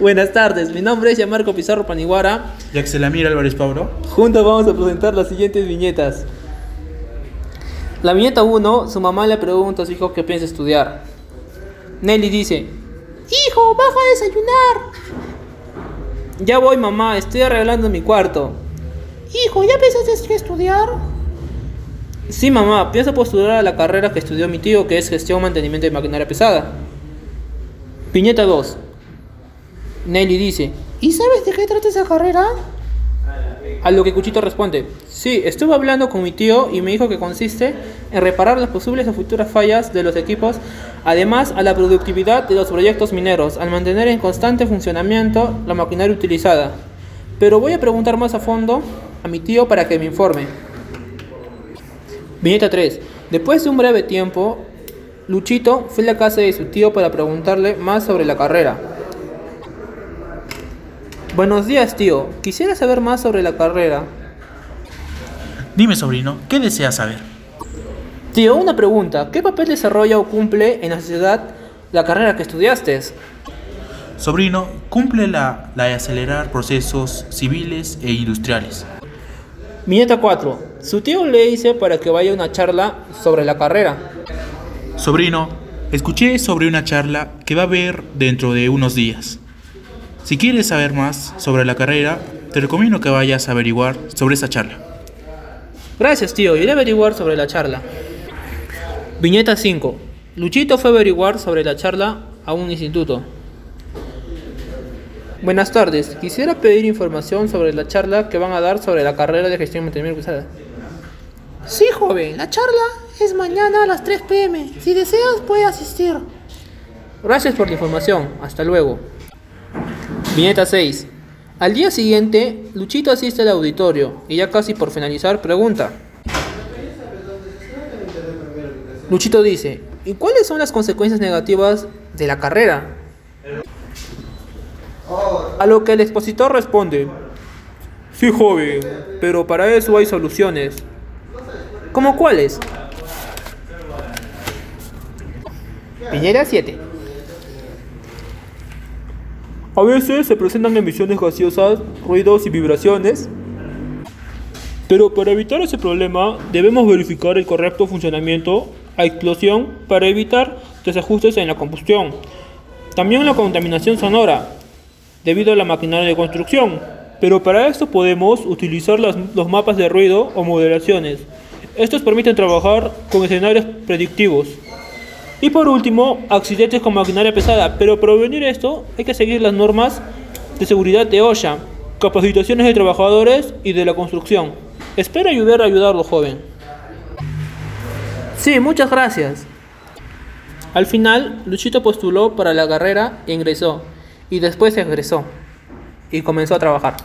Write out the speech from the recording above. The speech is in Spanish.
Buenas tardes, mi nombre es Yamarco Pizarro Paniguara. Y Axelamir Álvarez Pablo. Juntos vamos a presentar las siguientes viñetas. La viñeta 1, su mamá le pregunta a su hijo qué piensa estudiar. Nelly dice, Hijo, baja a desayunar. Ya voy mamá, estoy arreglando mi cuarto. Hijo, ¿ya pensaste estudiar? Sí mamá, pienso postular a la carrera que estudió mi tío que es gestión mantenimiento de maquinaria pesada. Viñeta 2. Nelly dice, ¿y sabes de qué trata esa carrera? A lo que Cuchito responde, sí, estuve hablando con mi tío y me dijo que consiste en reparar las posibles o futuras fallas de los equipos, además a la productividad de los proyectos mineros, al mantener en constante funcionamiento la maquinaria utilizada. Pero voy a preguntar más a fondo a mi tío para que me informe. Viñeta 3. Después de un breve tiempo, Luchito fue a la casa de su tío para preguntarle más sobre la carrera. Buenos días, tío. Quisiera saber más sobre la carrera. Dime, sobrino, ¿qué deseas saber? Tío, una pregunta. ¿Qué papel desarrolla o cumple en la sociedad la carrera que estudiaste? Sobrino, cumple la, la de acelerar procesos civiles e industriales. Viñeta 4. Su tío le dice para que vaya a una charla sobre la carrera. Sobrino, escuché sobre una charla que va a haber dentro de unos días. Si quieres saber más sobre la carrera, te recomiendo que vayas a averiguar sobre esa charla. Gracias, tío. Iré a averiguar sobre la charla. Viñeta 5. Luchito fue a averiguar sobre la charla a un instituto. Buenas tardes. Quisiera pedir información sobre la charla que van a dar sobre la carrera de gestión mantenimiento pesada. Sí, joven. La charla es mañana a las 3 pm. Si deseas, puede asistir. Gracias por la información. Hasta luego. Viñeta 6. Al día siguiente, Luchito asiste al auditorio y ya casi por finalizar pregunta. Luchito dice, ¿y cuáles son las consecuencias negativas de la carrera? A lo que el expositor responde, sí joven, pero para eso hay soluciones. ¿Cómo cuáles? Viñeta 7. A veces se presentan emisiones gaseosas, ruidos y vibraciones. Pero para evitar ese problema debemos verificar el correcto funcionamiento a explosión para evitar desajustes en la combustión. También la contaminación sonora, debido a la maquinaria de construcción. Pero para esto podemos utilizar las, los mapas de ruido o modelaciones. Estos permiten trabajar con escenarios predictivos. Y por último, accidentes con maquinaria pesada. Pero para prevenir esto hay que seguir las normas de seguridad de OSHA, capacitaciones de trabajadores y de la construcción. Espero ayudar a ayudarlo, joven. Sí, muchas gracias. Al final, Luchito postuló para la carrera e ingresó. Y después egresó. Y comenzó a trabajar.